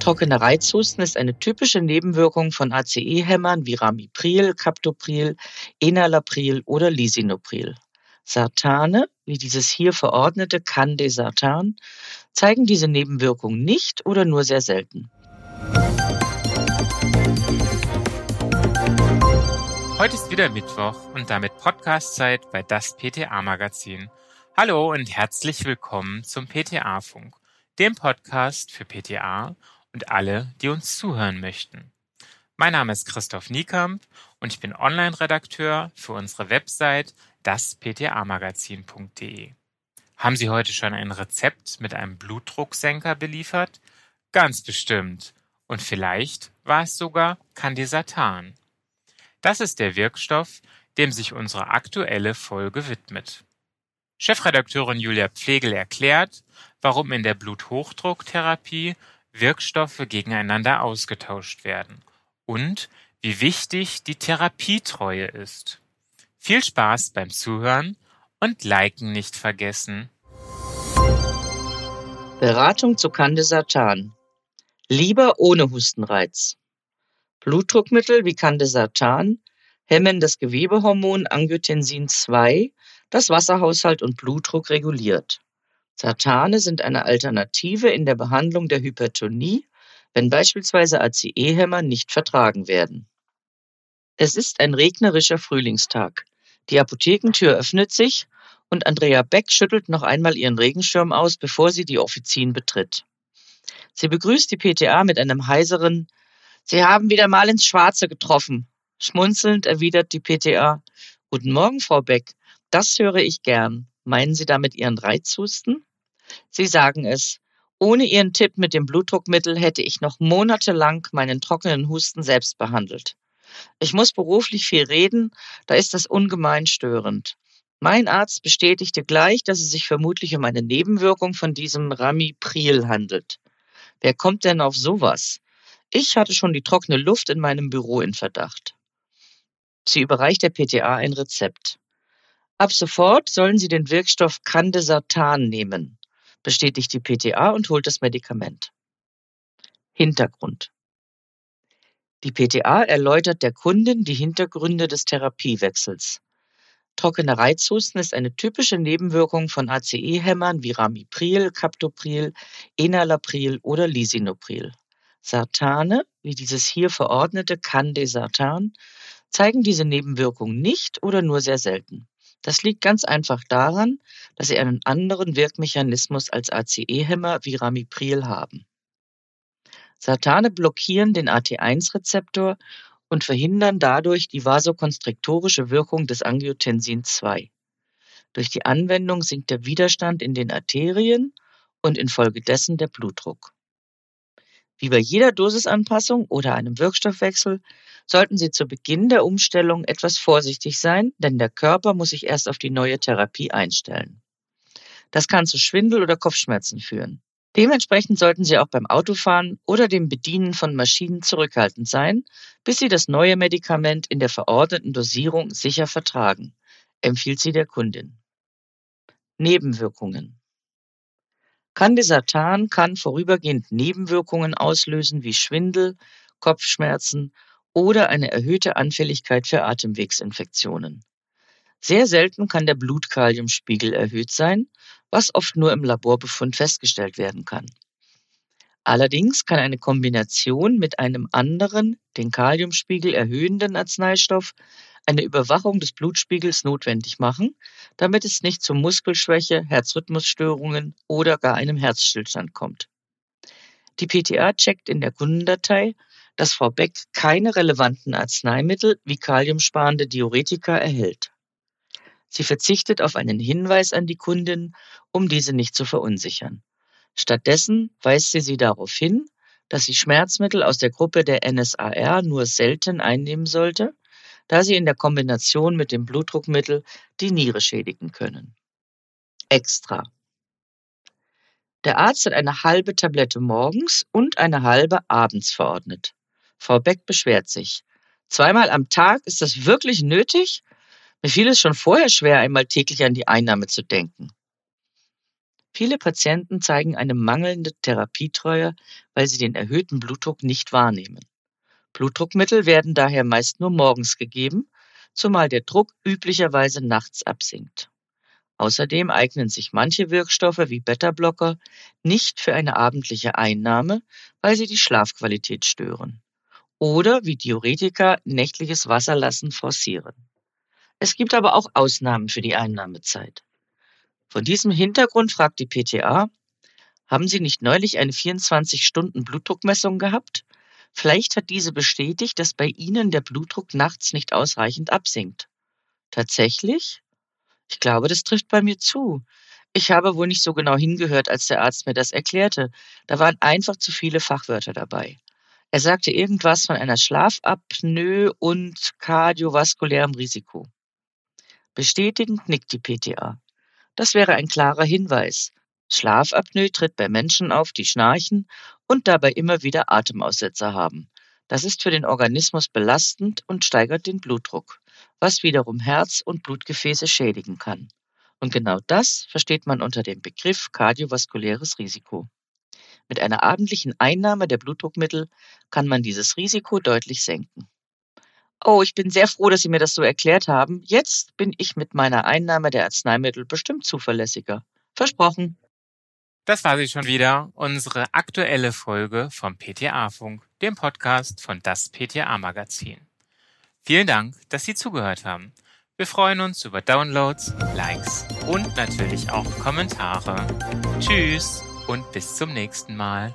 Trockene Reizhusten ist eine typische Nebenwirkung von ACE-Hämmern wie Ramipril, Captopril, Enalapril oder Lisinopril. Sartane, wie dieses hier verordnete Candesartan, zeigen diese Nebenwirkung nicht oder nur sehr selten. Heute ist wieder Mittwoch und damit Podcastzeit bei das PTA Magazin. Hallo und herzlich willkommen zum PTA Funk, dem Podcast für PTA und alle, die uns zuhören möchten. Mein Name ist Christoph Niekamp und ich bin Online-Redakteur für unsere Website dasptamagazin.de. Haben Sie heute schon ein Rezept mit einem Blutdrucksenker beliefert? Ganz bestimmt. Und vielleicht war es sogar Candesatan. Das ist der Wirkstoff, dem sich unsere aktuelle Folge widmet. Chefredakteurin Julia Pflegel erklärt, warum in der Bluthochdrucktherapie Wirkstoffe gegeneinander ausgetauscht werden und wie wichtig die Therapietreue ist. Viel Spaß beim Zuhören und Liken nicht vergessen. Beratung zu Candesartan. Lieber ohne Hustenreiz. Blutdruckmittel wie Candesartan hemmen das Gewebehormon Angiotensin II, das Wasserhaushalt und Blutdruck reguliert. Sartane sind eine Alternative in der Behandlung der Hypertonie, wenn beispielsweise ACE-Hämmer nicht vertragen werden. Es ist ein regnerischer Frühlingstag. Die Apothekentür öffnet sich und Andrea Beck schüttelt noch einmal ihren Regenschirm aus, bevor sie die Offizin betritt. Sie begrüßt die PTA mit einem heiseren Sie haben wieder mal ins Schwarze getroffen. Schmunzelnd erwidert die PTA Guten Morgen, Frau Beck. Das höre ich gern. Meinen Sie damit Ihren Reizhusten? Sie sagen es. Ohne Ihren Tipp mit dem Blutdruckmittel hätte ich noch monatelang meinen trockenen Husten selbst behandelt. Ich muss beruflich viel reden, da ist das ungemein störend. Mein Arzt bestätigte gleich, dass es sich vermutlich um eine Nebenwirkung von diesem Ramipril handelt. Wer kommt denn auf sowas? Ich hatte schon die trockene Luft in meinem Büro in Verdacht. Sie überreicht der PTA ein Rezept. Ab sofort sollen Sie den Wirkstoff Candesartan nehmen bestätigt die PTA und holt das Medikament. Hintergrund. Die PTA erläutert der Kundin die Hintergründe des Therapiewechsels. Trockener Reizhusten ist eine typische Nebenwirkung von ACE-Hämmern wie Ramipril, Captopril, Enalapril oder Lisinopril. Sartane, wie dieses hier verordnete Candesartan, zeigen diese Nebenwirkung nicht oder nur sehr selten. Das liegt ganz einfach daran, dass sie einen anderen Wirkmechanismus als ACE-Hämmer wie Ramipril haben. Satane blockieren den AT1-Rezeptor und verhindern dadurch die vasokonstriktorische Wirkung des Angiotensin II. Durch die Anwendung sinkt der Widerstand in den Arterien und infolgedessen der Blutdruck. Wie bei jeder Dosisanpassung oder einem Wirkstoffwechsel sollten Sie zu Beginn der Umstellung etwas vorsichtig sein, denn der Körper muss sich erst auf die neue Therapie einstellen. Das kann zu Schwindel oder Kopfschmerzen führen. Dementsprechend sollten Sie auch beim Autofahren oder dem Bedienen von Maschinen zurückhaltend sein, bis Sie das neue Medikament in der verordneten Dosierung sicher vertragen, empfiehlt sie der Kundin. Nebenwirkungen Candesartan kann vorübergehend Nebenwirkungen auslösen wie Schwindel, Kopfschmerzen oder eine erhöhte Anfälligkeit für Atemwegsinfektionen. Sehr selten kann der Blutkaliumspiegel erhöht sein, was oft nur im Laborbefund festgestellt werden kann. Allerdings kann eine Kombination mit einem anderen, den Kaliumspiegel erhöhenden Arzneistoff eine Überwachung des Blutspiegels notwendig machen, damit es nicht zu Muskelschwäche, Herzrhythmusstörungen oder gar einem Herzstillstand kommt. Die PTA checkt in der Kundendatei, dass Frau Beck keine relevanten Arzneimittel wie kaliumsparende Diuretika erhält. Sie verzichtet auf einen Hinweis an die Kundin, um diese nicht zu verunsichern. Stattdessen weist sie sie darauf hin, dass sie Schmerzmittel aus der Gruppe der NSAR nur selten einnehmen sollte da sie in der Kombination mit dem Blutdruckmittel die Niere schädigen können. Extra. Der Arzt hat eine halbe Tablette morgens und eine halbe abends verordnet. Frau Beck beschwert sich. Zweimal am Tag, ist das wirklich nötig? Mir fiel es schon vorher schwer, einmal täglich an die Einnahme zu denken. Viele Patienten zeigen eine mangelnde Therapietreue, weil sie den erhöhten Blutdruck nicht wahrnehmen. Blutdruckmittel werden daher meist nur morgens gegeben, zumal der Druck üblicherweise nachts absinkt. Außerdem eignen sich manche Wirkstoffe wie Beta-Blocker nicht für eine abendliche Einnahme, weil sie die Schlafqualität stören. Oder wie Diuretika nächtliches Wasserlassen forcieren. Es gibt aber auch Ausnahmen für die Einnahmezeit. Von diesem Hintergrund fragt die PTA, haben Sie nicht neulich eine 24-Stunden-Blutdruckmessung gehabt? Vielleicht hat diese bestätigt, dass bei Ihnen der Blutdruck nachts nicht ausreichend absinkt. Tatsächlich? Ich glaube, das trifft bei mir zu. Ich habe wohl nicht so genau hingehört, als der Arzt mir das erklärte. Da waren einfach zu viele Fachwörter dabei. Er sagte irgendwas von einer Schlafapnoe und kardiovaskulärem Risiko. Bestätigend nickt die PTA. Das wäre ein klarer Hinweis. Schlafapnoe tritt bei Menschen auf, die schnarchen und dabei immer wieder Atemaussetzer haben. Das ist für den Organismus belastend und steigert den Blutdruck, was wiederum Herz und Blutgefäße schädigen kann. Und genau das versteht man unter dem Begriff kardiovaskuläres Risiko. Mit einer abendlichen Einnahme der Blutdruckmittel kann man dieses Risiko deutlich senken. Oh, ich bin sehr froh, dass Sie mir das so erklärt haben. Jetzt bin ich mit meiner Einnahme der Arzneimittel bestimmt zuverlässiger. Versprochen. Das war sie schon wieder, unsere aktuelle Folge vom PTA-Funk, dem Podcast von das PTA-Magazin. Vielen Dank, dass Sie zugehört haben. Wir freuen uns über Downloads, Likes und natürlich auch Kommentare. Tschüss und bis zum nächsten Mal.